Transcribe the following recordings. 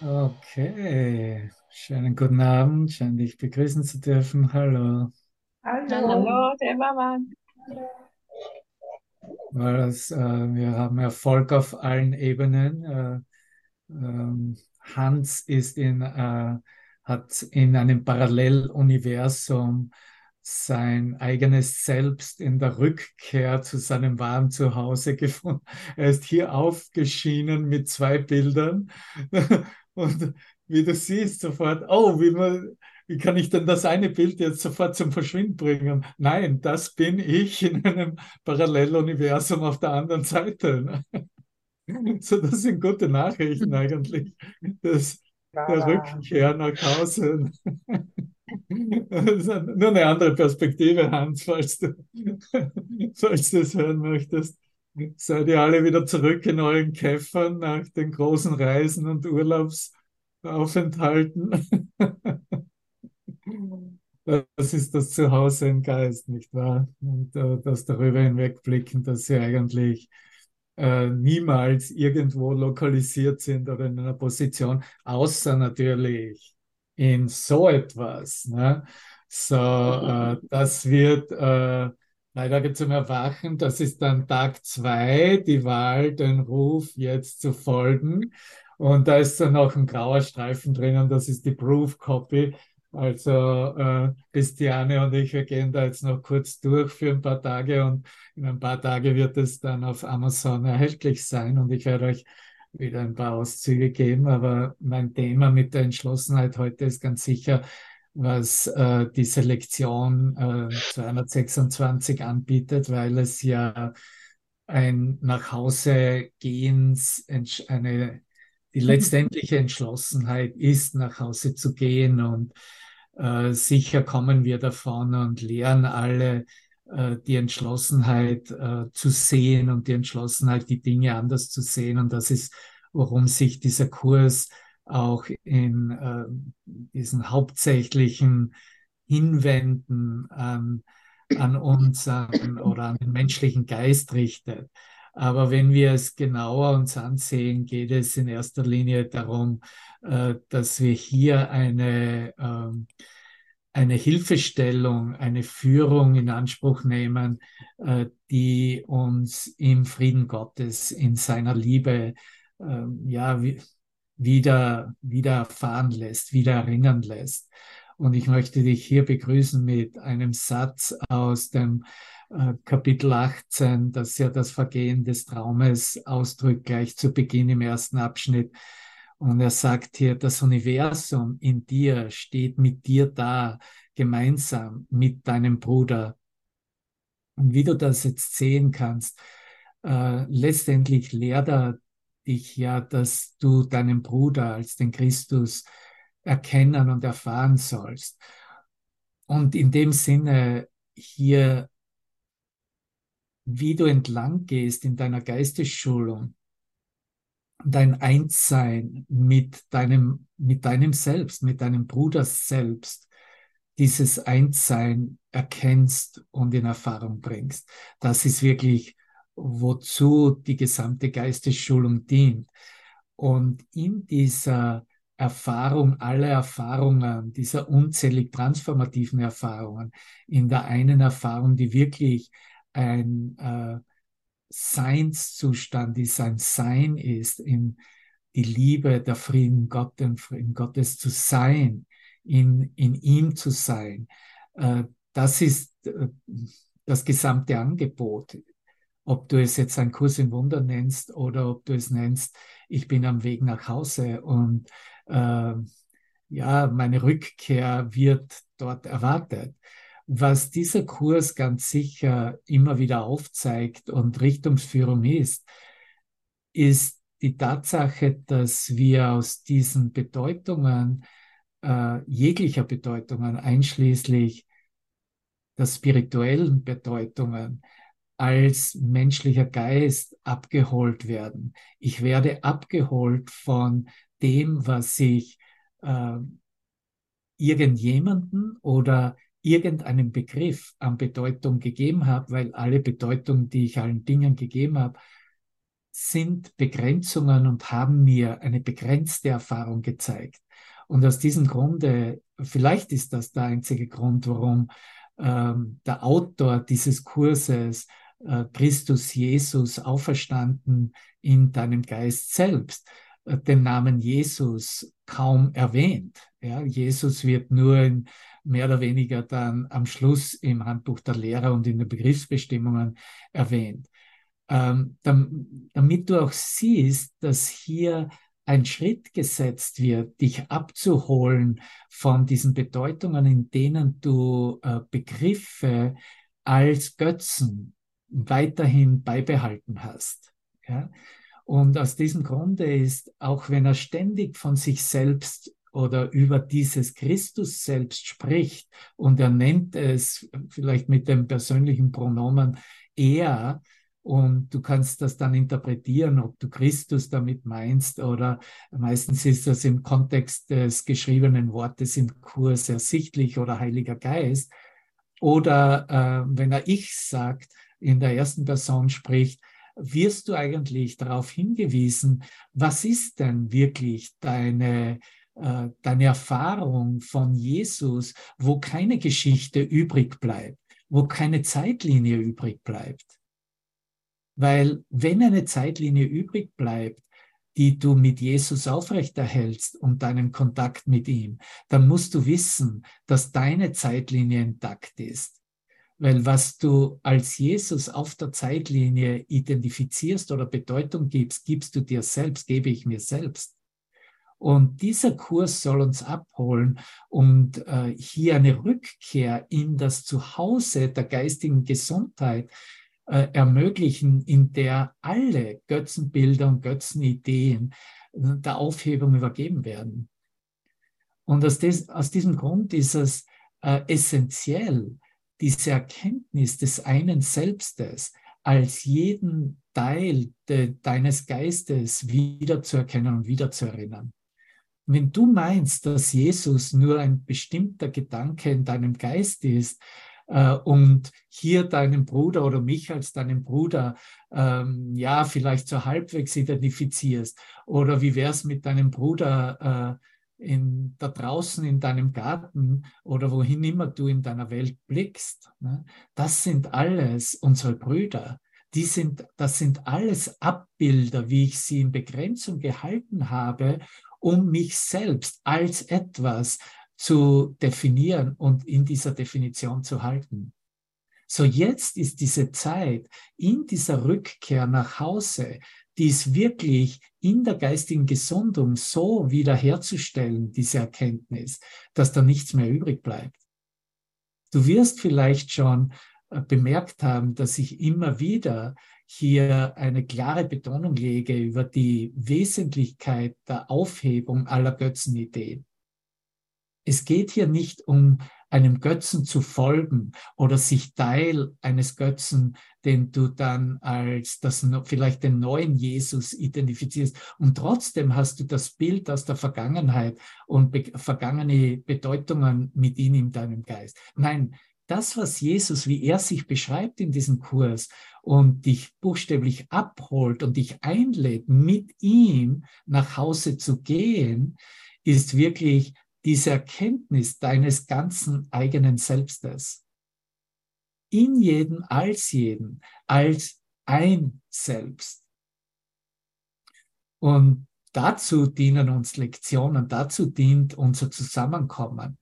Okay, schönen guten Abend, schön dich begrüßen zu dürfen. Hallo. Hallo. Hallo, der Mama. Was, äh, wir haben Erfolg auf allen Ebenen. Äh, ähm, Hans ist in, äh, hat in einem Paralleluniversum sein eigenes Selbst in der Rückkehr zu seinem wahren Zuhause gefunden. Er ist hier aufgeschienen mit zwei Bildern und wie du siehst sofort, oh, wie, man, wie kann ich denn das eine Bild jetzt sofort zum Verschwinden bringen? Nein, das bin ich in einem Paralleluniversum auf der anderen Seite. So, das sind gute Nachrichten eigentlich. Das, der Rückkehr nach Hause. Nur eine andere Perspektive, Hans, falls du, falls du es hören möchtest. Seid ihr alle wieder zurück in euren Käffern nach den großen Reisen und Urlaubsaufenthalten? Das ist das Zuhause im Geist, nicht wahr? Und äh, das darüber hinwegblicken, dass sie eigentlich äh, niemals irgendwo lokalisiert sind oder in einer Position, außer natürlich in so etwas. Ne? So, äh, das wird äh, leider zum Erwachen. Das ist dann Tag zwei, die Wahl, den Ruf jetzt zu folgen. Und da ist dann noch ein grauer Streifen drinnen, das ist die Proof Copy. Also äh, Christiane und ich, wir gehen da jetzt noch kurz durch für ein paar Tage und in ein paar Tagen wird es dann auf Amazon erhältlich sein und ich werde euch wieder ein paar Auszüge geben. Aber mein Thema mit der Entschlossenheit heute ist ganz sicher, was äh, die Selektion äh, 226 anbietet, weil es ja ein nach Hause gehens eine die letztendliche Entschlossenheit ist, nach Hause zu gehen und äh, sicher kommen wir davon und lernen alle die Entschlossenheit äh, zu sehen und die Entschlossenheit, die Dinge anders zu sehen. Und das ist, worum sich dieser Kurs auch in äh, diesen hauptsächlichen Hinwenden an, an uns an, oder an den menschlichen Geist richtet. Aber wenn wir es genauer uns ansehen, geht es in erster Linie darum, äh, dass wir hier eine, ähm, eine Hilfestellung, eine Führung in Anspruch nehmen, äh, die uns im Frieden Gottes, in seiner Liebe, ähm, ja, wieder, wieder erfahren lässt, wieder erinnern lässt. Und ich möchte dich hier begrüßen mit einem Satz aus dem äh, Kapitel 18, das ja das Vergehen des Traumes ausdrückt, gleich zu Beginn im ersten Abschnitt. Und er sagt hier, das Universum in dir steht mit dir da, gemeinsam mit deinem Bruder. Und wie du das jetzt sehen kannst, äh, letztendlich lehrt er dich ja, dass du deinen Bruder als den Christus erkennen und erfahren sollst. Und in dem Sinne hier wie du entlang gehst in deiner Geistesschulung, dein Einssein mit deinem, mit deinem Selbst, mit deinem Bruder selbst, dieses Einssein erkennst und in Erfahrung bringst. Das ist wirklich, wozu die gesamte Geistesschulung dient. Und in dieser Erfahrung, alle Erfahrungen, dieser unzählig transformativen Erfahrungen, in der einen Erfahrung, die wirklich ein äh, Seinszustand ist, ein Sein ist, in die Liebe, der Frieden Gott, den Gottes zu sein, in, in ihm zu sein. Äh, das ist äh, das gesamte Angebot. Ob du es jetzt ein Kurs im Wunder nennst oder ob du es nennst, ich bin am Weg nach Hause und äh, ja, meine Rückkehr wird dort erwartet. Was dieser Kurs ganz sicher immer wieder aufzeigt und Richtungsführung ist, ist die Tatsache, dass wir aus diesen Bedeutungen, äh, jeglicher Bedeutungen, einschließlich der spirituellen Bedeutungen, als menschlicher Geist abgeholt werden. Ich werde abgeholt von dem, was ich äh, irgendjemanden oder irgendeinen Begriff an Bedeutung gegeben habe, weil alle Bedeutung, die ich allen Dingen gegeben habe, sind Begrenzungen und haben mir eine begrenzte Erfahrung gezeigt. Und aus diesem Grunde, vielleicht ist das der einzige Grund, warum ähm, der Autor dieses Kurses äh, Christus Jesus auferstanden in deinem Geist selbst äh, den Namen Jesus kaum erwähnt. Ja, Jesus wird nur in, mehr oder weniger dann am Schluss im Handbuch der Lehrer und in den Begriffsbestimmungen erwähnt. Ähm, damit du auch siehst, dass hier ein Schritt gesetzt wird, dich abzuholen von diesen Bedeutungen, in denen du äh, Begriffe als Götzen weiterhin beibehalten hast. Ja? Und aus diesem Grunde ist, auch wenn er ständig von sich selbst oder über dieses Christus selbst spricht und er nennt es vielleicht mit dem persönlichen Pronomen er, und du kannst das dann interpretieren, ob du Christus damit meinst oder meistens ist das im Kontext des geschriebenen Wortes im Kurs ersichtlich oder Heiliger Geist. Oder äh, wenn er ich sagt, in der ersten Person spricht, wirst du eigentlich darauf hingewiesen, was ist denn wirklich deine, äh, deine Erfahrung von Jesus, wo keine Geschichte übrig bleibt, wo keine Zeitlinie übrig bleibt. Weil wenn eine Zeitlinie übrig bleibt, die du mit Jesus aufrechterhältst und deinen Kontakt mit ihm, dann musst du wissen, dass deine Zeitlinie intakt ist. Weil was du als Jesus auf der Zeitlinie identifizierst oder Bedeutung gibst, gibst du dir selbst, gebe ich mir selbst. Und dieser Kurs soll uns abholen und äh, hier eine Rückkehr in das Zuhause der geistigen Gesundheit äh, ermöglichen, in der alle Götzenbilder und Götzenideen äh, der Aufhebung übergeben werden. Und aus, des, aus diesem Grund ist es äh, essentiell, diese Erkenntnis des einen Selbstes als jeden Teil de, deines Geistes wiederzuerkennen und wiederzuerinnern. Wenn du meinst, dass Jesus nur ein bestimmter Gedanke in deinem Geist ist, äh, und hier deinen Bruder oder mich als deinen Bruder ähm, ja vielleicht so halbwegs identifizierst oder wie wär's mit deinem Bruder äh, in, da draußen in deinem Garten oder wohin immer du in deiner Welt blickst. Ne? Das sind alles unsere Brüder. Die sind, das sind alles Abbilder, wie ich sie in Begrenzung gehalten habe, um mich selbst als etwas zu definieren und in dieser Definition zu halten. So jetzt ist diese Zeit in dieser Rückkehr nach Hause, dies wirklich in der geistigen Gesundung so wiederherzustellen, diese Erkenntnis, dass da nichts mehr übrig bleibt. Du wirst vielleicht schon äh, bemerkt haben, dass ich immer wieder hier eine klare Betonung lege über die Wesentlichkeit der Aufhebung aller Götzenideen. Es geht hier nicht um einem Götzen zu folgen oder sich Teil eines Götzen, den du dann als das vielleicht den neuen Jesus identifizierst. Und trotzdem hast du das Bild aus der Vergangenheit und be vergangene Bedeutungen mit ihm in deinem Geist. Nein, das, was Jesus, wie er sich beschreibt in diesem Kurs und dich buchstäblich abholt und dich einlädt, mit ihm nach Hause zu gehen, ist wirklich diese Erkenntnis deines ganzen eigenen Selbstes. In jedem, als jeden, als ein Selbst. Und dazu dienen uns Lektionen, dazu dient unser Zusammenkommen.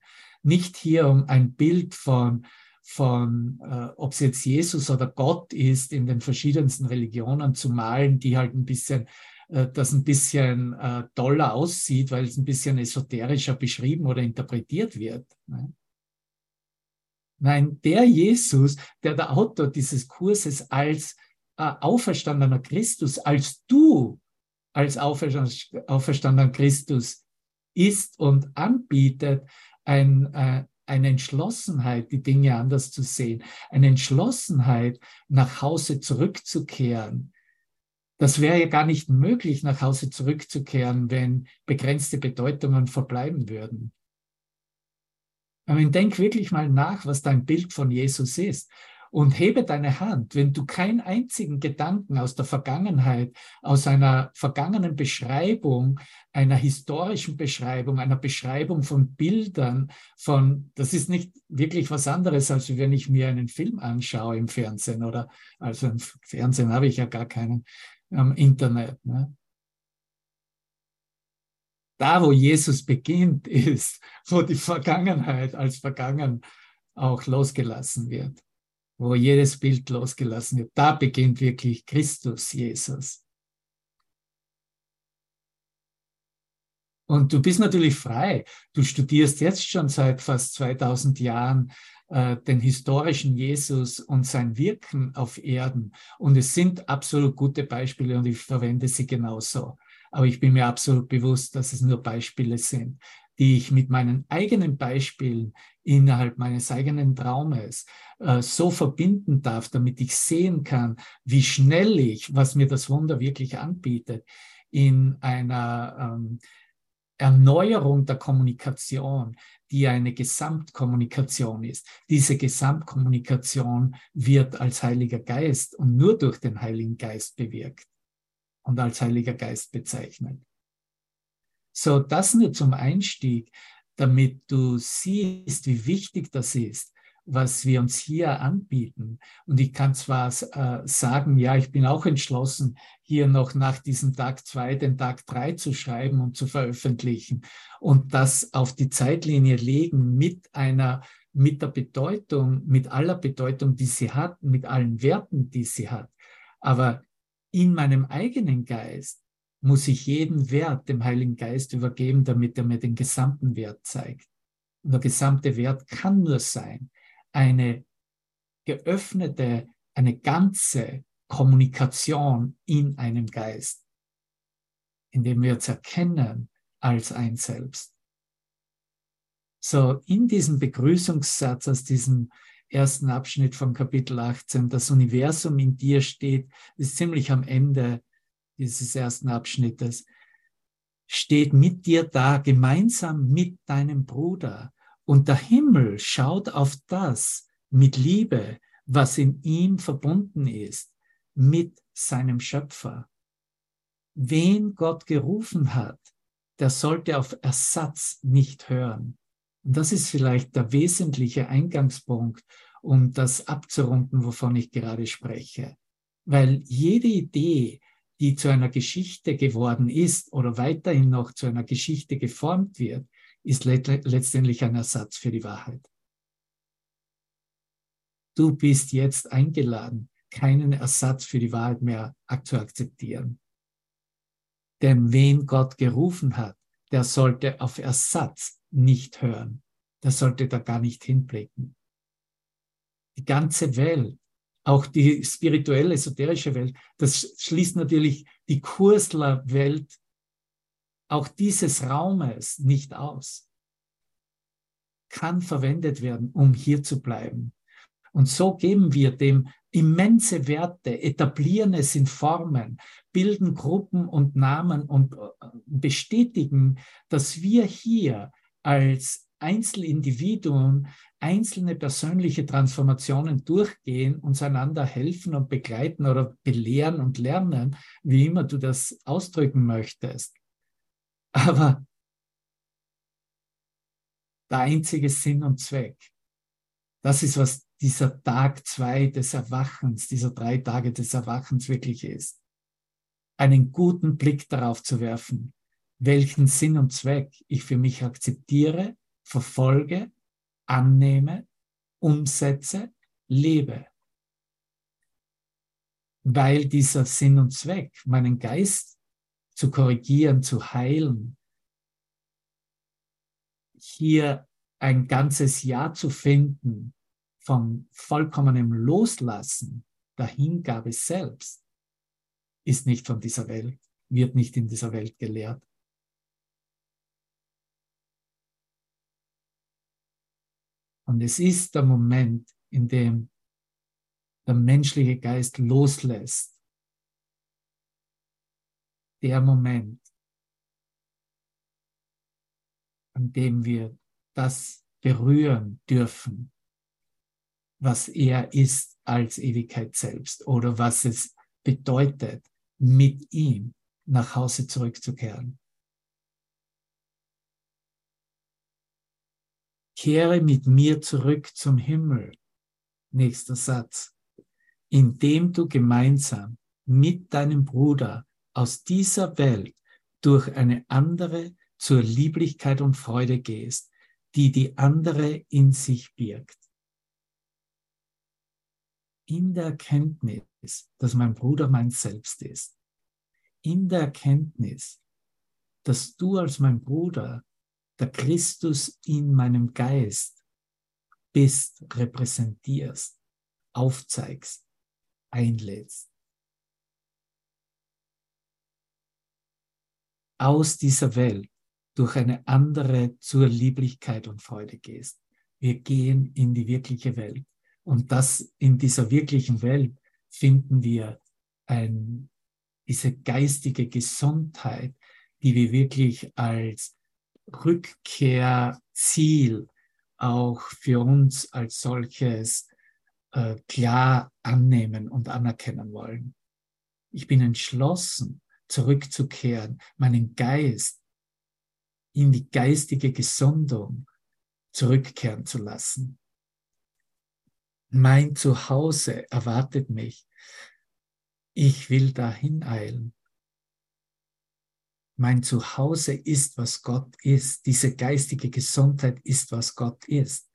Nicht hier um ein Bild von, von äh, ob es jetzt Jesus oder Gott ist, in den verschiedensten Religionen zu malen, die halt ein bisschen äh, das ein bisschen äh, toller aussieht, weil es ein bisschen esoterischer beschrieben oder interpretiert wird. Ne? Nein, der Jesus, der der Autor dieses Kurses als äh, auferstandener Christus, als du als auferstandener Christus ist und anbietet, ein, äh, eine Entschlossenheit, die Dinge anders zu sehen, eine Entschlossenheit, nach Hause zurückzukehren, das wäre ja gar nicht möglich, nach Hause zurückzukehren, wenn begrenzte Bedeutungen verbleiben würden. Aber denk wirklich mal nach, was dein Bild von Jesus ist und hebe deine Hand, wenn du keinen einzigen Gedanken aus der Vergangenheit, aus einer vergangenen Beschreibung, einer historischen Beschreibung, einer Beschreibung von Bildern, von, das ist nicht wirklich was anderes, als wenn ich mir einen Film anschaue im Fernsehen oder, also im Fernsehen habe ich ja gar keinen, am Internet. Ne? Da, wo Jesus beginnt, ist, wo die Vergangenheit als vergangen auch losgelassen wird wo jedes Bild losgelassen wird. Da beginnt wirklich Christus, Jesus. Und du bist natürlich frei. Du studierst jetzt schon seit fast 2000 Jahren äh, den historischen Jesus und sein Wirken auf Erden. Und es sind absolut gute Beispiele und ich verwende sie genauso. Aber ich bin mir absolut bewusst, dass es nur Beispiele sind, die ich mit meinen eigenen Beispielen innerhalb meines eigenen Traumes äh, so verbinden darf, damit ich sehen kann, wie schnell ich, was mir das Wunder wirklich anbietet, in einer ähm, Erneuerung der Kommunikation, die eine Gesamtkommunikation ist. Diese Gesamtkommunikation wird als Heiliger Geist und nur durch den Heiligen Geist bewirkt und als Heiliger Geist bezeichnet. So, das nur zum Einstieg damit du siehst, wie wichtig das ist, was wir uns hier anbieten. Und ich kann zwar äh, sagen, ja, ich bin auch entschlossen, hier noch nach diesem Tag zwei den Tag drei zu schreiben und zu veröffentlichen und das auf die Zeitlinie legen mit einer, mit der Bedeutung, mit aller Bedeutung, die sie hat, mit allen Werten, die sie hat. Aber in meinem eigenen Geist muss ich jeden Wert dem Heiligen Geist übergeben, damit er mir den gesamten Wert zeigt. Und der gesamte Wert kann nur sein, eine geöffnete, eine ganze Kommunikation in einem Geist, indem wir es erkennen als ein Selbst. So, in diesem Begrüßungssatz aus diesem ersten Abschnitt von Kapitel 18, das Universum in dir steht, ist ziemlich am Ende dieses ersten Abschnittes, steht mit dir da, gemeinsam mit deinem Bruder. Und der Himmel schaut auf das mit Liebe, was in ihm verbunden ist, mit seinem Schöpfer. Wen Gott gerufen hat, der sollte auf Ersatz nicht hören. Und das ist vielleicht der wesentliche Eingangspunkt, um das abzurunden, wovon ich gerade spreche. Weil jede Idee, die zu einer Geschichte geworden ist oder weiterhin noch zu einer Geschichte geformt wird, ist letztendlich ein Ersatz für die Wahrheit. Du bist jetzt eingeladen, keinen Ersatz für die Wahrheit mehr zu akzeptieren. Denn wen Gott gerufen hat, der sollte auf Ersatz nicht hören. Der sollte da gar nicht hinblicken. Die ganze Welt auch die spirituelle, esoterische Welt, das schließt natürlich die Kursler-Welt auch dieses Raumes nicht aus. Kann verwendet werden, um hier zu bleiben. Und so geben wir dem immense Werte, etablieren es in Formen, bilden Gruppen und Namen und äh, bestätigen, dass wir hier als Einzelindividuen einzelne persönliche Transformationen durchgehen, uns einander helfen und begleiten oder belehren und lernen, wie immer du das ausdrücken möchtest. Aber der einzige Sinn und Zweck, das ist, was dieser Tag zwei des Erwachens, dieser drei Tage des Erwachens wirklich ist. Einen guten Blick darauf zu werfen, welchen Sinn und Zweck ich für mich akzeptiere, verfolge annehme, umsetze, lebe. Weil dieser Sinn und Zweck, meinen Geist zu korrigieren, zu heilen, hier ein ganzes Jahr zu finden von vollkommenem Loslassen, der Hingabe selbst, ist nicht von dieser Welt, wird nicht in dieser Welt gelehrt. Und es ist der Moment, in dem der menschliche Geist loslässt. Der Moment, an dem wir das berühren dürfen, was er ist als Ewigkeit selbst oder was es bedeutet, mit ihm nach Hause zurückzukehren. Kehre mit mir zurück zum Himmel. Nächster Satz. Indem du gemeinsam mit deinem Bruder aus dieser Welt durch eine andere zur Lieblichkeit und Freude gehst, die die andere in sich birgt. In der Erkenntnis, dass mein Bruder mein Selbst ist. In der Erkenntnis, dass du als mein Bruder der Christus in meinem Geist bist, repräsentierst, aufzeigst, einlädst. Aus dieser Welt durch eine andere zur Lieblichkeit und Freude gehst. Wir gehen in die wirkliche Welt. Und das in dieser wirklichen Welt finden wir ein, diese geistige Gesundheit, die wir wirklich als Rückkehrziel auch für uns als solches äh, klar annehmen und anerkennen wollen. Ich bin entschlossen, zurückzukehren, meinen Geist in die geistige Gesundung zurückkehren zu lassen. Mein Zuhause erwartet mich. Ich will dahin eilen. Mein Zuhause ist, was Gott ist. Diese geistige Gesundheit ist, was Gott ist.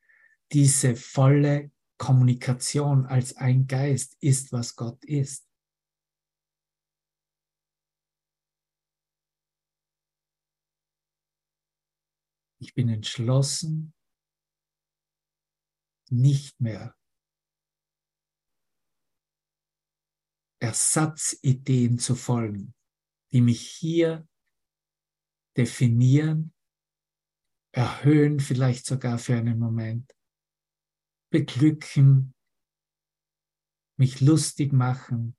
Diese volle Kommunikation als ein Geist ist, was Gott ist. Ich bin entschlossen, nicht mehr Ersatzideen zu folgen, die mich hier definieren, erhöhen vielleicht sogar für einen Moment, beglücken, mich lustig machen,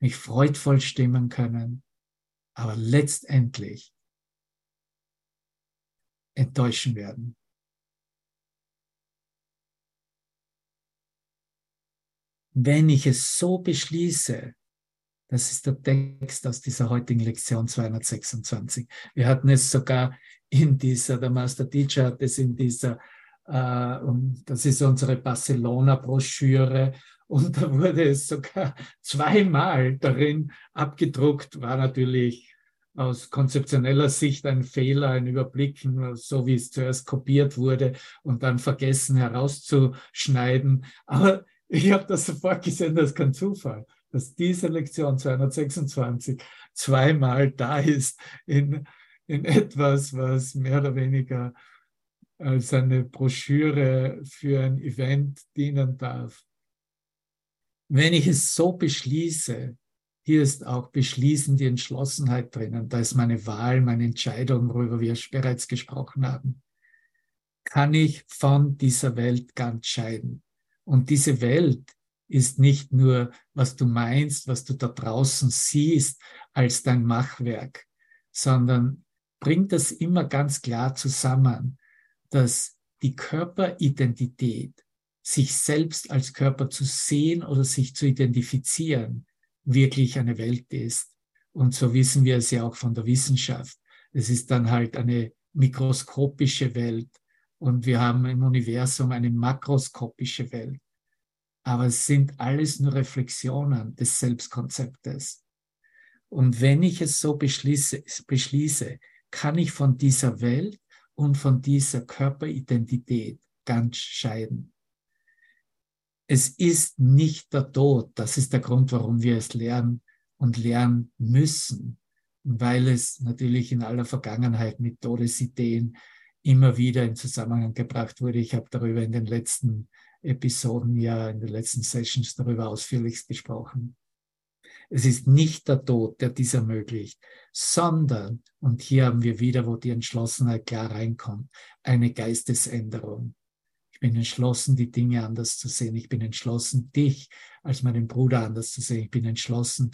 mich freudvoll stimmen können, aber letztendlich enttäuschen werden. Wenn ich es so beschließe, das ist der Text aus dieser heutigen Lektion 226. Wir hatten es sogar in dieser, der Master Teacher hat es in dieser, äh, das ist unsere Barcelona-Broschüre und da wurde es sogar zweimal darin abgedruckt, war natürlich aus konzeptioneller Sicht ein Fehler, ein Überblicken, so wie es zuerst kopiert wurde und dann vergessen herauszuschneiden. Aber ich habe das sofort gesehen, das ist kein Zufall, dass diese Lektion 226 zweimal da ist in, in etwas, was mehr oder weniger als eine Broschüre für ein Event dienen darf. Wenn ich es so beschließe, hier ist auch beschließend die Entschlossenheit drinnen. Da ist meine Wahl, meine Entscheidung, worüber wir bereits gesprochen haben. Kann ich von dieser Welt ganz scheiden? Und diese Welt ist nicht nur, was du meinst, was du da draußen siehst als dein Machwerk, sondern bringt das immer ganz klar zusammen, dass die Körperidentität, sich selbst als Körper zu sehen oder sich zu identifizieren, wirklich eine Welt ist. Und so wissen wir es ja auch von der Wissenschaft. Es ist dann halt eine mikroskopische Welt und wir haben im Universum eine makroskopische Welt. Aber es sind alles nur Reflexionen des Selbstkonzeptes. Und wenn ich es so beschließe, beschließe, kann ich von dieser Welt und von dieser Körperidentität ganz scheiden. Es ist nicht der Tod. Das ist der Grund, warum wir es lernen und lernen müssen, weil es natürlich in aller Vergangenheit mit Todesideen immer wieder in Zusammenhang gebracht wurde. Ich habe darüber in den letzten Episoden, ja, in den letzten Sessions darüber ausführlichst gesprochen. Es ist nicht der Tod, der dies ermöglicht, sondern, und hier haben wir wieder, wo die Entschlossenheit klar reinkommt, eine Geistesänderung. Ich bin entschlossen, die Dinge anders zu sehen. Ich bin entschlossen, dich als meinen Bruder anders zu sehen. Ich bin entschlossen,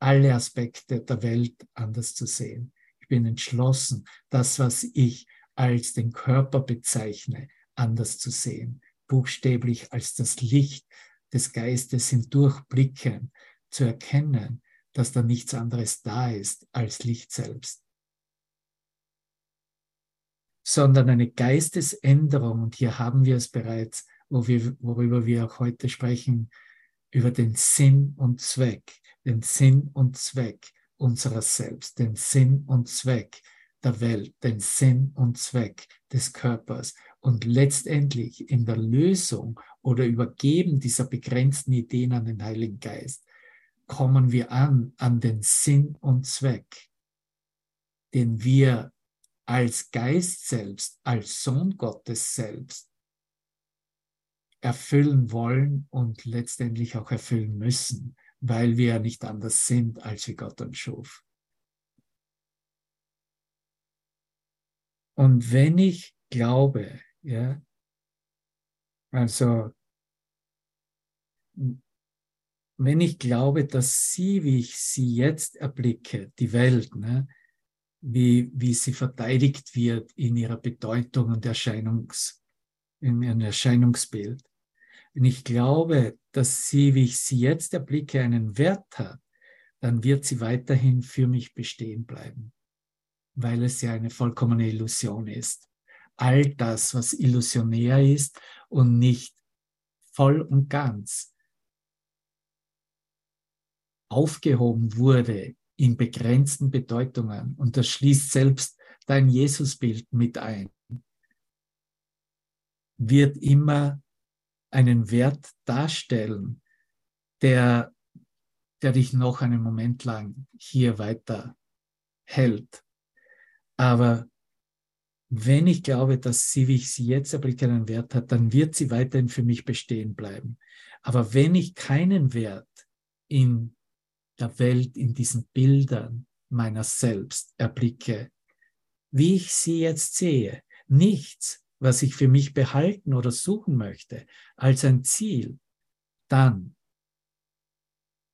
alle Aspekte der Welt anders zu sehen. Ich bin entschlossen, das, was ich als den Körper bezeichne, anders zu sehen, buchstäblich als das Licht des Geistes hindurchblicken, zu erkennen, dass da nichts anderes da ist als Licht selbst sondern eine Geistesänderung. Und hier haben wir es bereits, wo wir, worüber wir auch heute sprechen, über den Sinn und Zweck, den Sinn und Zweck unserer selbst, den Sinn und Zweck der Welt, den Sinn und Zweck des Körpers. Und letztendlich in der Lösung oder Übergeben dieser begrenzten Ideen an den Heiligen Geist kommen wir an, an den Sinn und Zweck, den wir als Geist selbst, als Sohn Gottes selbst erfüllen wollen und letztendlich auch erfüllen müssen, weil wir ja nicht anders sind, als wie Gott uns schuf. Und wenn ich glaube, ja, also wenn ich glaube, dass sie, wie ich sie jetzt erblicke, die Welt, ne, wie, wie sie verteidigt wird in ihrer Bedeutung und Erscheinungs, in ihrem Erscheinungsbild. Wenn ich glaube, dass sie, wie ich sie jetzt erblicke, einen Wert hat, dann wird sie weiterhin für mich bestehen bleiben, weil es ja eine vollkommene Illusion ist. All das, was illusionär ist und nicht voll und ganz aufgehoben wurde in begrenzten Bedeutungen. Und das schließt selbst dein Jesusbild mit ein. Wird immer einen Wert darstellen, der, der dich noch einen Moment lang hier weiter hält. Aber wenn ich glaube, dass sie, wie ich sie jetzt erblicke, einen Wert hat, dann wird sie weiterhin für mich bestehen bleiben. Aber wenn ich keinen Wert in der Welt in diesen Bildern meiner selbst erblicke, wie ich sie jetzt sehe. Nichts, was ich für mich behalten oder suchen möchte, als ein Ziel, dann,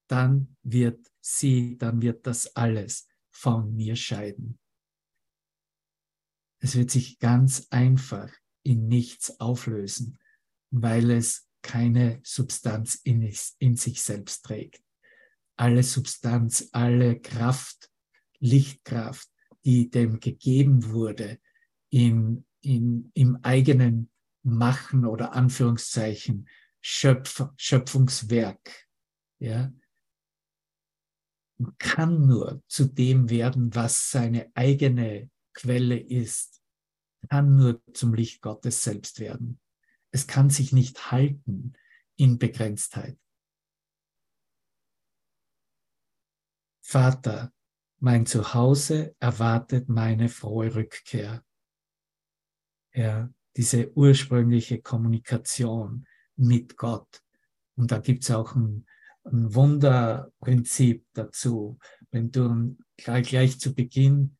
dann wird sie, dann wird das alles von mir scheiden. Es wird sich ganz einfach in nichts auflösen, weil es keine Substanz in, in sich selbst trägt. Alle Substanz, alle Kraft, Lichtkraft, die dem gegeben wurde in, in, im eigenen Machen oder Anführungszeichen Schöpf, Schöpfungswerk, ja, kann nur zu dem werden, was seine eigene Quelle ist, kann nur zum Licht Gottes selbst werden. Es kann sich nicht halten in Begrenztheit. Vater, mein Zuhause erwartet meine frohe Rückkehr. Ja, diese ursprüngliche Kommunikation mit Gott. Und da gibt es auch ein, ein Wunderprinzip dazu. Wenn du gleich, gleich zu Beginn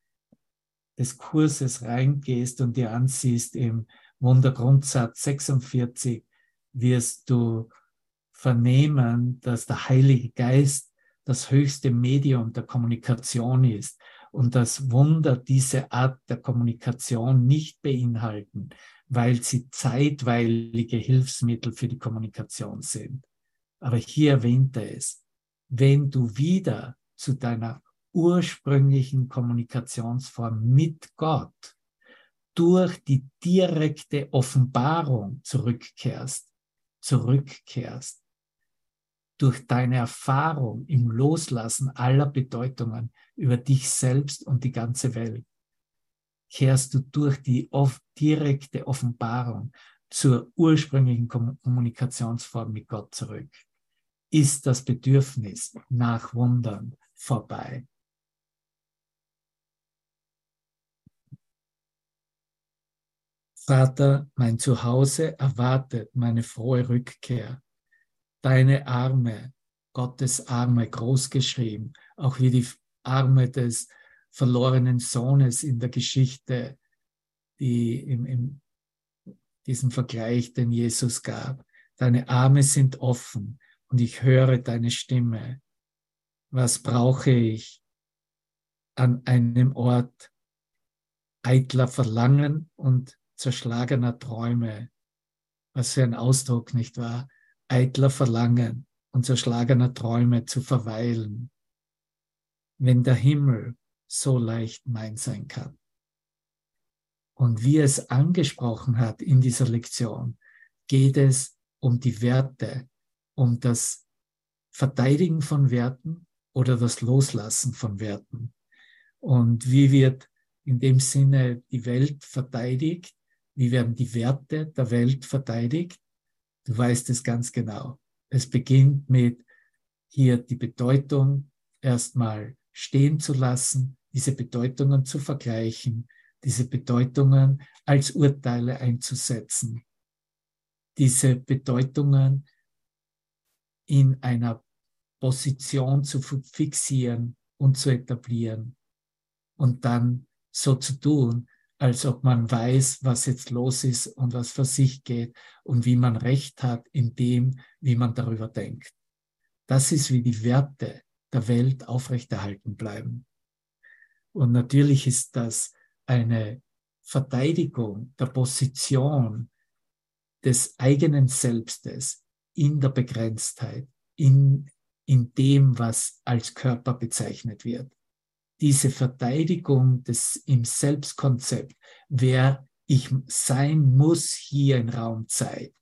des Kurses reingehst und dir ansiehst im Wundergrundsatz 46, wirst du vernehmen, dass der Heilige Geist das höchste Medium der Kommunikation ist und das Wunder diese Art der Kommunikation nicht beinhalten, weil sie zeitweilige Hilfsmittel für die Kommunikation sind. Aber hier erwähnt er es, wenn du wieder zu deiner ursprünglichen Kommunikationsform mit Gott durch die direkte Offenbarung zurückkehrst, zurückkehrst, durch deine Erfahrung im Loslassen aller Bedeutungen über dich selbst und die ganze Welt, kehrst du durch die direkte Offenbarung zur ursprünglichen Kommunikationsform mit Gott zurück. Ist das Bedürfnis nach Wundern vorbei? Vater, mein Zuhause erwartet meine frohe Rückkehr deine Arme, Gottes Arme groß geschrieben, auch wie die Arme des verlorenen Sohnes in der Geschichte, die im, im diesem Vergleich, den Jesus gab. Deine Arme sind offen und ich höre deine Stimme. Was brauche ich an einem Ort, eitler Verlangen und zerschlagener Träume. Was für ein Ausdruck, nicht wahr? Eitler Verlangen und zerschlagener Träume zu verweilen, wenn der Himmel so leicht mein sein kann. Und wie es angesprochen hat in dieser Lektion, geht es um die Werte, um das Verteidigen von Werten oder das Loslassen von Werten. Und wie wird in dem Sinne die Welt verteidigt? Wie werden die Werte der Welt verteidigt? Du weißt es ganz genau. Es beginnt mit hier die Bedeutung erstmal stehen zu lassen, diese Bedeutungen zu vergleichen, diese Bedeutungen als Urteile einzusetzen, diese Bedeutungen in einer Position zu fixieren und zu etablieren und dann so zu tun, als ob man weiß, was jetzt los ist und was für sich geht und wie man recht hat in dem, wie man darüber denkt. Das ist, wie die Werte der Welt aufrechterhalten bleiben. Und natürlich ist das eine Verteidigung der Position des eigenen Selbstes in der Begrenztheit, in, in dem, was als Körper bezeichnet wird. Diese Verteidigung des im Selbstkonzept, wer ich sein muss hier in Raumzeit.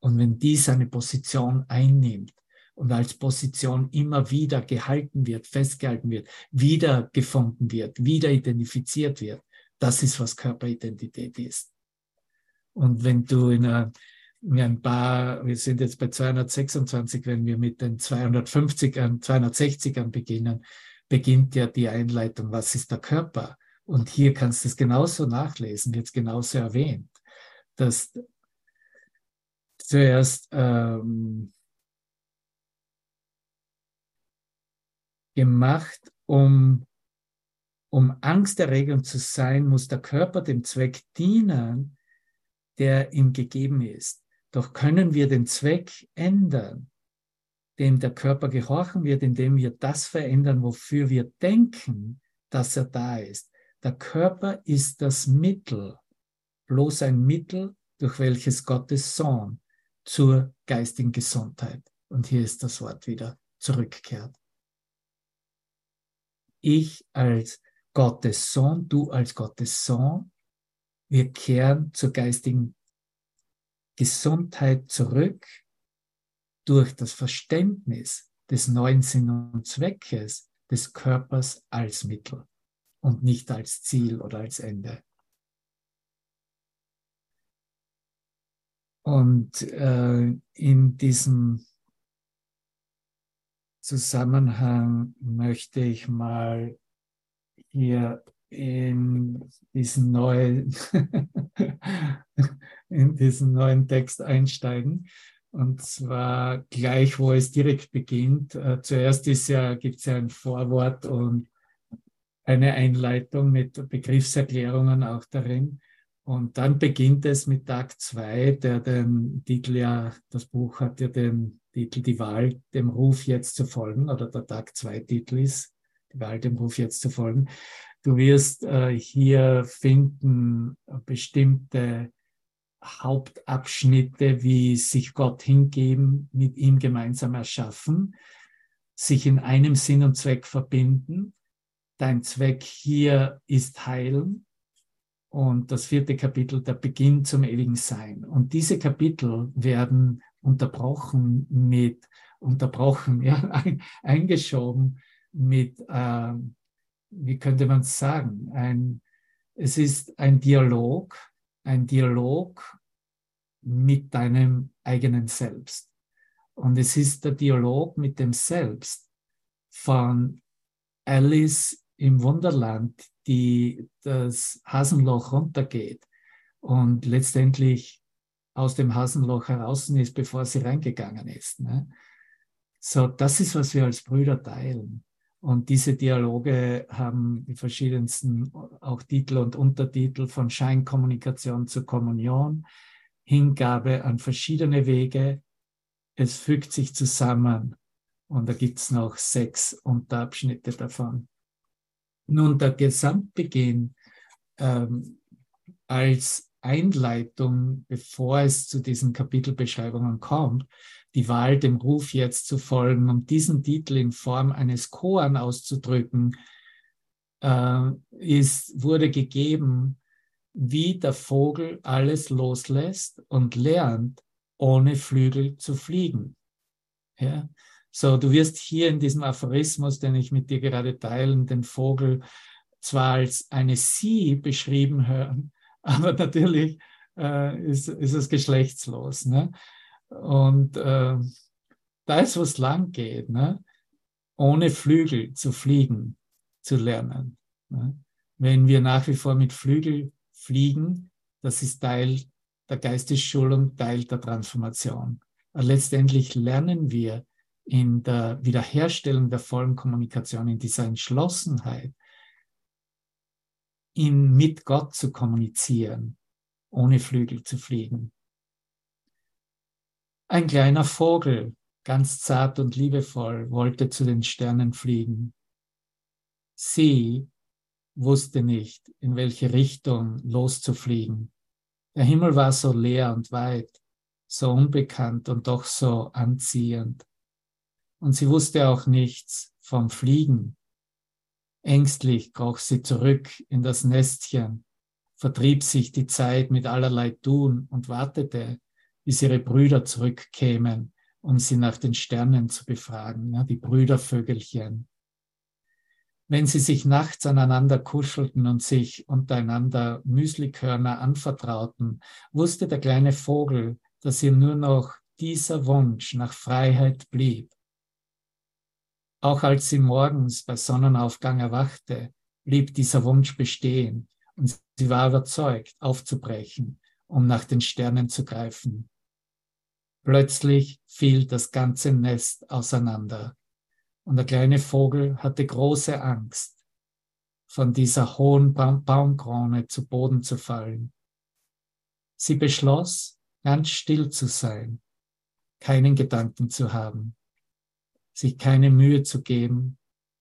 Und wenn dies eine Position einnimmt, und als Position immer wieder gehalten wird, festgehalten wird, wiedergefunden wird, wieder identifiziert wird. Das ist, was Körperidentität ist. Und wenn du in einer, in ein paar, wir sind jetzt bei 226, wenn wir mit den 250ern, 260ern beginnen, beginnt ja die Einleitung, was ist der Körper? Und hier kannst du es genauso nachlesen, wird es genauso erwähnt, dass zuerst ähm, gemacht, um, um angsterregend zu sein, muss der Körper dem Zweck dienen, der ihm gegeben ist. Doch können wir den Zweck ändern, dem der Körper gehorchen wird, indem wir das verändern, wofür wir denken, dass er da ist. Der Körper ist das Mittel, bloß ein Mittel, durch welches Gottes Sohn zur geistigen Gesundheit, und hier ist das Wort wieder, zurückkehrt ich als Gottes Sohn, du als Gottes Sohn, wir kehren zur geistigen Gesundheit zurück durch das Verständnis des neuen Sinn und Zweckes des Körpers als Mittel und nicht als Ziel oder als Ende. Und äh, in diesem Zusammenhang möchte ich mal hier in diesen neuen, in diesen neuen Text einsteigen. Und zwar gleich, wo es direkt beginnt. Äh, zuerst ja, gibt es ja ein Vorwort und eine Einleitung mit Begriffserklärungen auch darin. Und dann beginnt es mit Tag 2, der den Titel ja, das Buch hat ja den Titel Die Wahl, dem Ruf jetzt zu folgen, oder der Tag 2 Titel ist, die Wahl, dem Ruf jetzt zu folgen. Du wirst äh, hier finden bestimmte Hauptabschnitte, wie sich Gott hingeben, mit ihm gemeinsam erschaffen, sich in einem Sinn und Zweck verbinden. Dein Zweck hier ist heilen, und das vierte Kapitel, der Beginn zum ewigen Sein. Und diese Kapitel werden unterbrochen mit, unterbrochen, ja, ein, eingeschoben mit, äh, wie könnte man es sagen, ein, es ist ein Dialog, ein Dialog mit deinem eigenen Selbst. Und es ist der Dialog mit dem Selbst von Alice im Wunderland, die das Hasenloch runtergeht und letztendlich aus dem Hasenloch heraus ist, bevor sie reingegangen ist. Ne? So, das ist, was wir als Brüder teilen. Und diese Dialoge haben die verschiedensten auch Titel und Untertitel von Scheinkommunikation zur Kommunion, Hingabe an verschiedene Wege. Es fügt sich zusammen und da gibt es noch sechs Unterabschnitte davon. Nun, der Gesamtbeginn ähm, als Einleitung, bevor es zu diesen Kapitelbeschreibungen kommt, die Wahl dem Ruf jetzt zu folgen, um diesen Titel in Form eines Koan auszudrücken, äh, ist, wurde gegeben, wie der Vogel alles loslässt und lernt, ohne Flügel zu fliegen. Ja? So, du wirst hier in diesem Aphorismus, den ich mit dir gerade teilen, den Vogel zwar als eine Sie beschrieben hören, aber natürlich äh, ist, ist es geschlechtslos. Ne? Und äh, da ist, wo es lang geht, ne? ohne Flügel zu fliegen, zu lernen. Ne? Wenn wir nach wie vor mit Flügel fliegen, das ist Teil der Geistesschulung, Teil der Transformation. Aber letztendlich lernen wir in der Wiederherstellung der vollen Kommunikation, in dieser Entschlossenheit, in, mit Gott zu kommunizieren, ohne Flügel zu fliegen. Ein kleiner Vogel, ganz zart und liebevoll, wollte zu den Sternen fliegen. Sie wusste nicht, in welche Richtung loszufliegen. Der Himmel war so leer und weit, so unbekannt und doch so anziehend. Und sie wusste auch nichts vom Fliegen. Ängstlich kroch sie zurück in das Nestchen, vertrieb sich die Zeit mit allerlei Tun und wartete, bis ihre Brüder zurückkämen, um sie nach den Sternen zu befragen, ja, die Brüdervögelchen. Wenn sie sich nachts aneinander kuschelten und sich untereinander Müslikörner anvertrauten, wusste der kleine Vogel, dass ihr nur noch dieser Wunsch nach Freiheit blieb. Auch als sie morgens bei Sonnenaufgang erwachte, blieb dieser Wunsch bestehen und sie war überzeugt, aufzubrechen, um nach den Sternen zu greifen. Plötzlich fiel das ganze Nest auseinander und der kleine Vogel hatte große Angst, von dieser hohen Baum Baumkrone zu Boden zu fallen. Sie beschloss, ganz still zu sein, keinen Gedanken zu haben, sich keine Mühe zu geben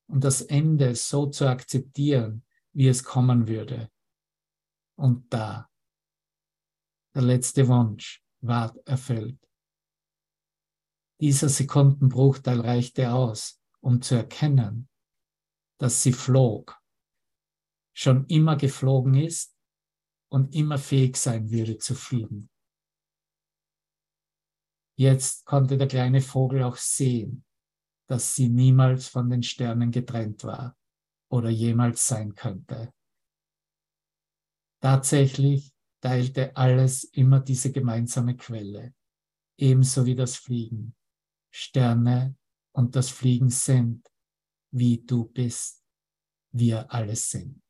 und das Ende so zu akzeptieren, wie es kommen würde. Und da, der letzte Wunsch ward erfüllt. Dieser Sekundenbruchteil reichte aus, um zu erkennen, dass sie flog, schon immer geflogen ist und immer fähig sein würde zu fliegen. Jetzt konnte der kleine Vogel auch sehen, dass sie niemals von den Sternen getrennt war oder jemals sein könnte. Tatsächlich teilte alles immer diese gemeinsame Quelle, ebenso wie das Fliegen. Sterne und das Fliegen sind, wie du bist, wir alle sind.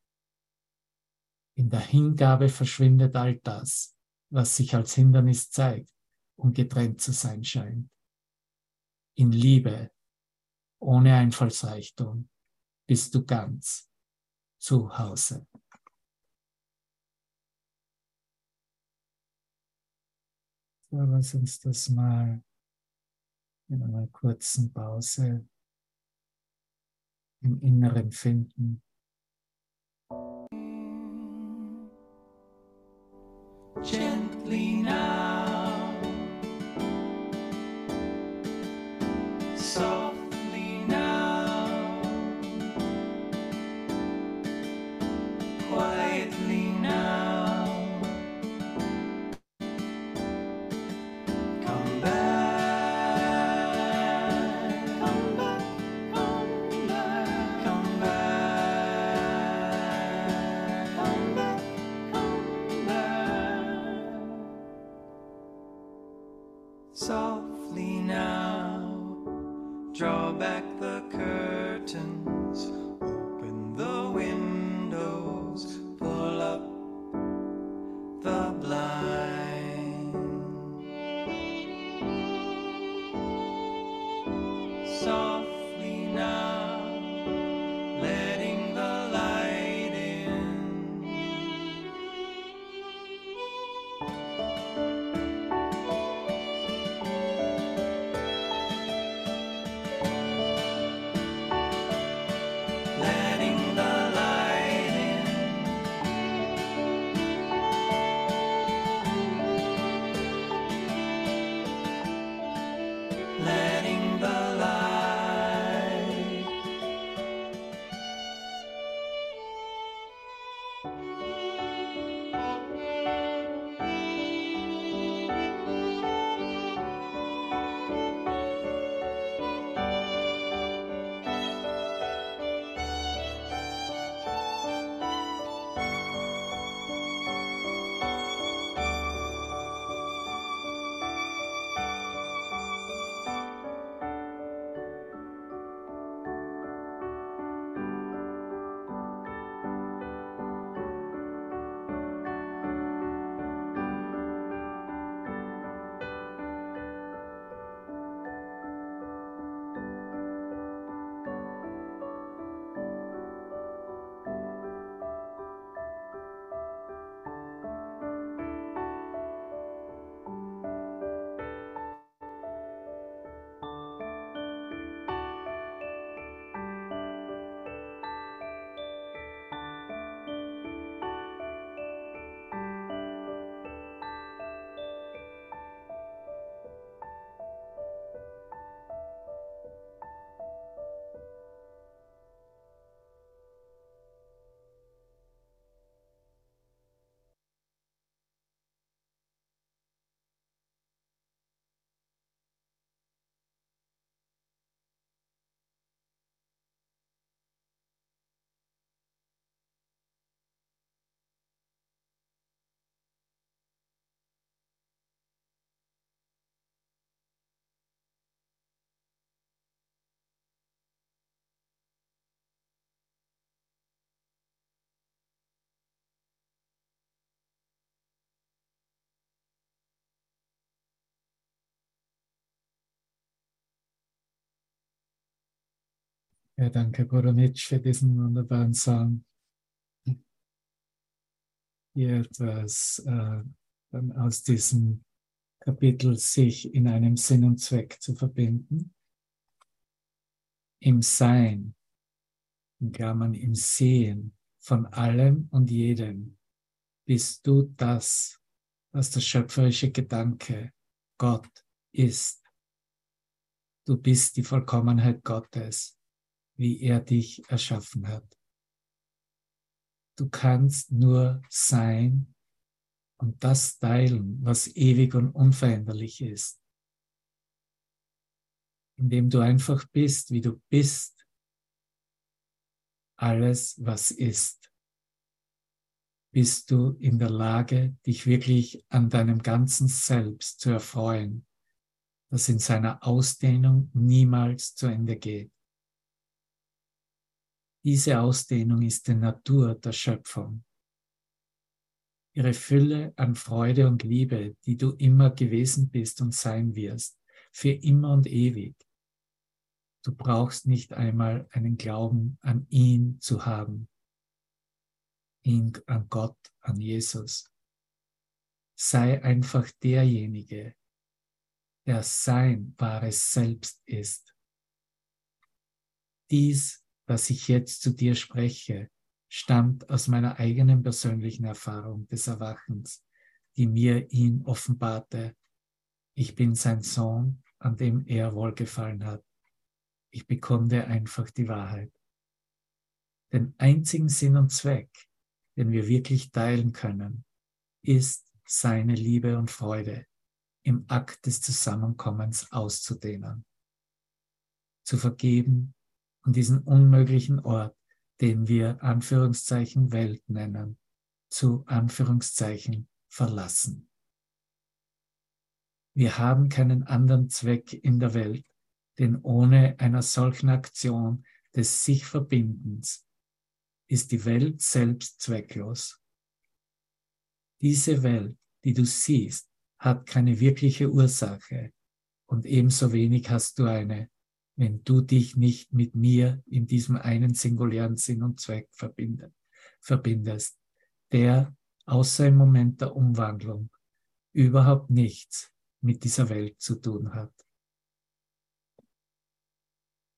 In der Hingabe verschwindet all das, was sich als Hindernis zeigt und getrennt zu sein scheint. In Liebe, ohne Einfallsreichtum, bist du ganz zu Hause. So, lass uns das mal in einer kurzen Pause im Inneren finden. Gently now. draw back the Ja, danke, Mitch, für diesen wunderbaren Song. Hier etwas äh, aus diesem Kapitel sich in einem Sinn und Zweck zu verbinden. Im Sein, in Klammern im Sehen von allem und jedem, bist du das, was der schöpferische Gedanke Gott ist. Du bist die Vollkommenheit Gottes, wie er dich erschaffen hat. Du kannst nur sein und das teilen, was ewig und unveränderlich ist. Indem du einfach bist, wie du bist. Alles, was ist. Bist du in der Lage, dich wirklich an deinem ganzen Selbst zu erfreuen, das in seiner Ausdehnung niemals zu Ende geht. Diese Ausdehnung ist die Natur der Schöpfung ihre Fülle an Freude und Liebe, die du immer gewesen bist und sein wirst, für immer und ewig. Du brauchst nicht einmal einen Glauben an ihn zu haben, ihn, an Gott, an Jesus. Sei einfach derjenige, der sein wahres Selbst ist. Dies, was ich jetzt zu dir spreche, stammt aus meiner eigenen persönlichen Erfahrung des Erwachens, die mir ihn offenbarte. Ich bin sein Sohn, an dem er wohlgefallen hat. Ich bekomme einfach die Wahrheit. Den einzigen Sinn und Zweck, den wir wirklich teilen können, ist seine Liebe und Freude im Akt des Zusammenkommens auszudehnen, zu vergeben und diesen unmöglichen Ort den wir Anführungszeichen Welt nennen, zu Anführungszeichen verlassen. Wir haben keinen anderen Zweck in der Welt, denn ohne einer solchen Aktion des sich Verbindens ist die Welt selbst zwecklos. Diese Welt, die du siehst, hat keine wirkliche Ursache und ebenso wenig hast du eine, wenn du dich nicht mit mir in diesem einen singulären Sinn und Zweck verbindest, der außer im Moment der Umwandlung überhaupt nichts mit dieser Welt zu tun hat.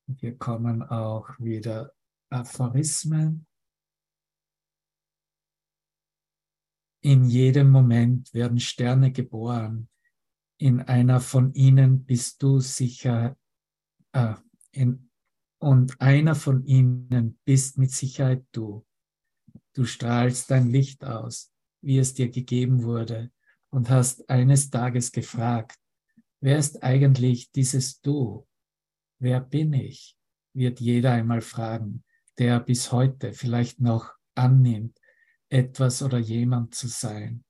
Wir kommen auch wieder Aphorismen. In jedem Moment werden Sterne geboren. In einer von ihnen bist du sicher äh, in, und einer von ihnen bist mit Sicherheit du. Du strahlst dein Licht aus, wie es dir gegeben wurde, und hast eines Tages gefragt, wer ist eigentlich dieses Du? Wer bin ich? wird jeder einmal fragen, der bis heute vielleicht noch annimmt, etwas oder jemand zu sein.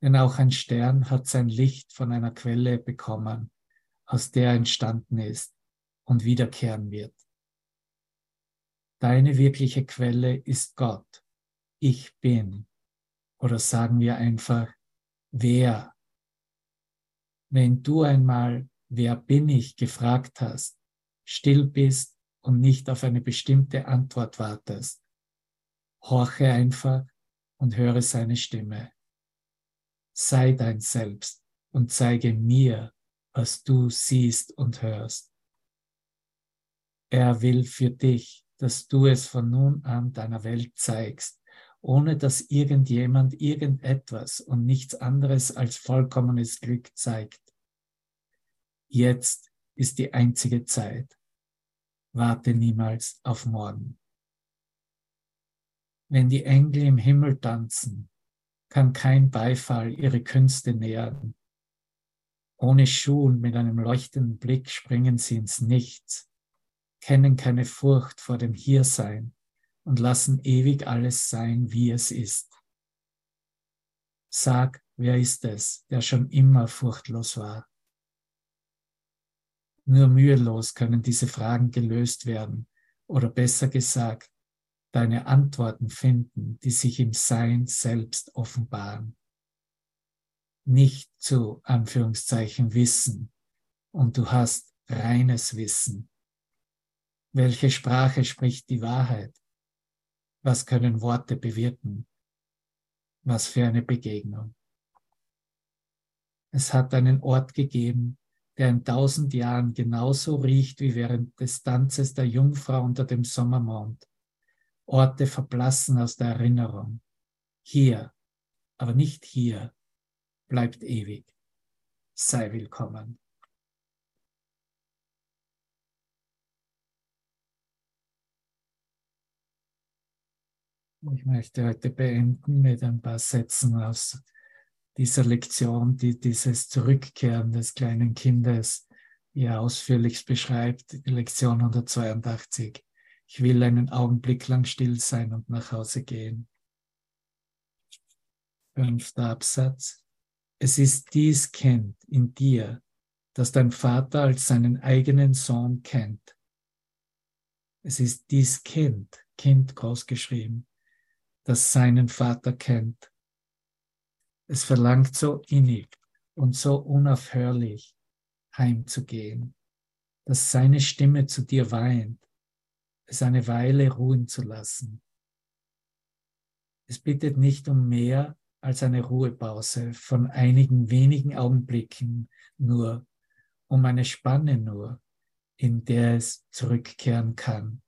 Denn auch ein Stern hat sein Licht von einer Quelle bekommen, aus der er entstanden ist und wiederkehren wird. Deine wirkliche Quelle ist Gott. Ich bin. Oder sagen wir einfach, wer. Wenn du einmal, wer bin ich, gefragt hast, still bist und nicht auf eine bestimmte Antwort wartest, horche einfach und höre seine Stimme. Sei dein Selbst und zeige mir, was du siehst und hörst. Er will für dich, dass du es von nun an deiner Welt zeigst, ohne dass irgendjemand irgendetwas und nichts anderes als vollkommenes Glück zeigt. Jetzt ist die einzige Zeit. Warte niemals auf morgen. Wenn die Engel im Himmel tanzen, kann kein Beifall ihre Künste nähren. Ohne Schuhen mit einem leuchtenden Blick springen sie ins Nichts, kennen keine Furcht vor dem Hiersein und lassen ewig alles sein, wie es ist. Sag, wer ist es, der schon immer furchtlos war? Nur mühelos können diese Fragen gelöst werden oder besser gesagt, deine Antworten finden, die sich im Sein selbst offenbaren nicht zu Anführungszeichen Wissen und du hast reines Wissen. Welche Sprache spricht die Wahrheit? Was können Worte bewirken? Was für eine Begegnung. Es hat einen Ort gegeben, der in tausend Jahren genauso riecht wie während des Tanzes der Jungfrau unter dem Sommermond. Orte verblassen aus der Erinnerung. Hier, aber nicht hier, bleibt ewig. Sei willkommen. Ich möchte heute beenden mit ein paar Sätzen aus dieser Lektion, die dieses Zurückkehren des kleinen Kindes ja ausführlich beschreibt, Lektion 182. Ich will einen Augenblick lang still sein und nach Hause gehen. Fünfter Absatz. Es ist dies Kind in dir, das dein Vater als seinen eigenen Sohn kennt. Es ist dies Kind, Kind großgeschrieben, das seinen Vater kennt. Es verlangt so innig und so unaufhörlich, heimzugehen, dass seine Stimme zu dir weint, es eine Weile ruhen zu lassen. Es bittet nicht um mehr als eine Ruhepause von einigen wenigen Augenblicken nur, um eine Spanne nur, in der es zurückkehren kann,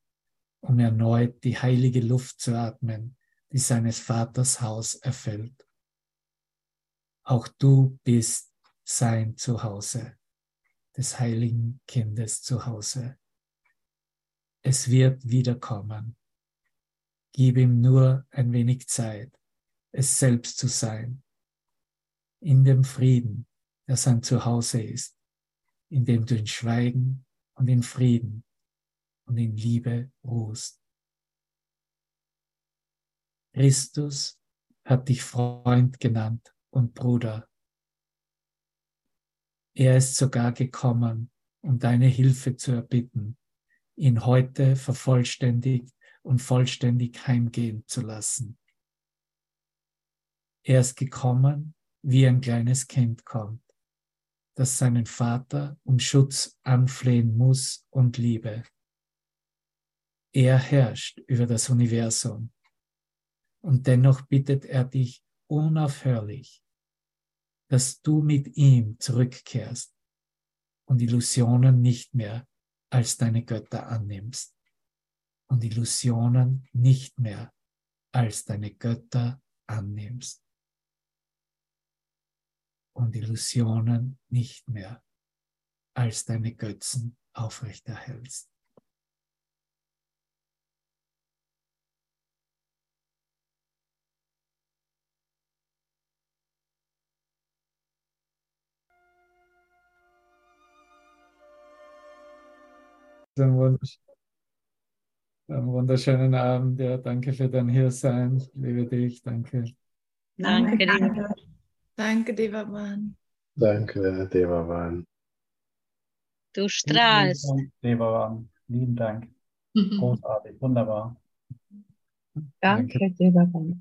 um erneut die heilige Luft zu atmen, die seines Vaters Haus erfüllt. Auch du bist sein Zuhause, des heiligen Kindes Zuhause. Es wird wiederkommen. Gib ihm nur ein wenig Zeit, es selbst zu sein, in dem Frieden, der sein Zuhause ist, in dem du in Schweigen und in Frieden und in Liebe ruhst. Christus hat dich Freund genannt und Bruder. Er ist sogar gekommen, um deine Hilfe zu erbitten, ihn heute vervollständigt und vollständig heimgehen zu lassen. Er ist gekommen, wie ein kleines Kind kommt, das seinen Vater um Schutz anflehen muss und liebe. Er herrscht über das Universum und dennoch bittet er dich unaufhörlich, dass du mit ihm zurückkehrst und Illusionen nicht mehr als deine Götter annimmst und Illusionen nicht mehr als deine Götter annimmst und Illusionen nicht mehr als deine Götzen aufrechterhältst. einen wunderschönen Abend. Ja, danke für dein Hiersein. Liebe dich, danke. Danke, Deva. Danke, Devavan. Danke, Devavan. Du strahlst. Devavan, lieben Dank. Großartig, wunderbar. Danke, Devavan.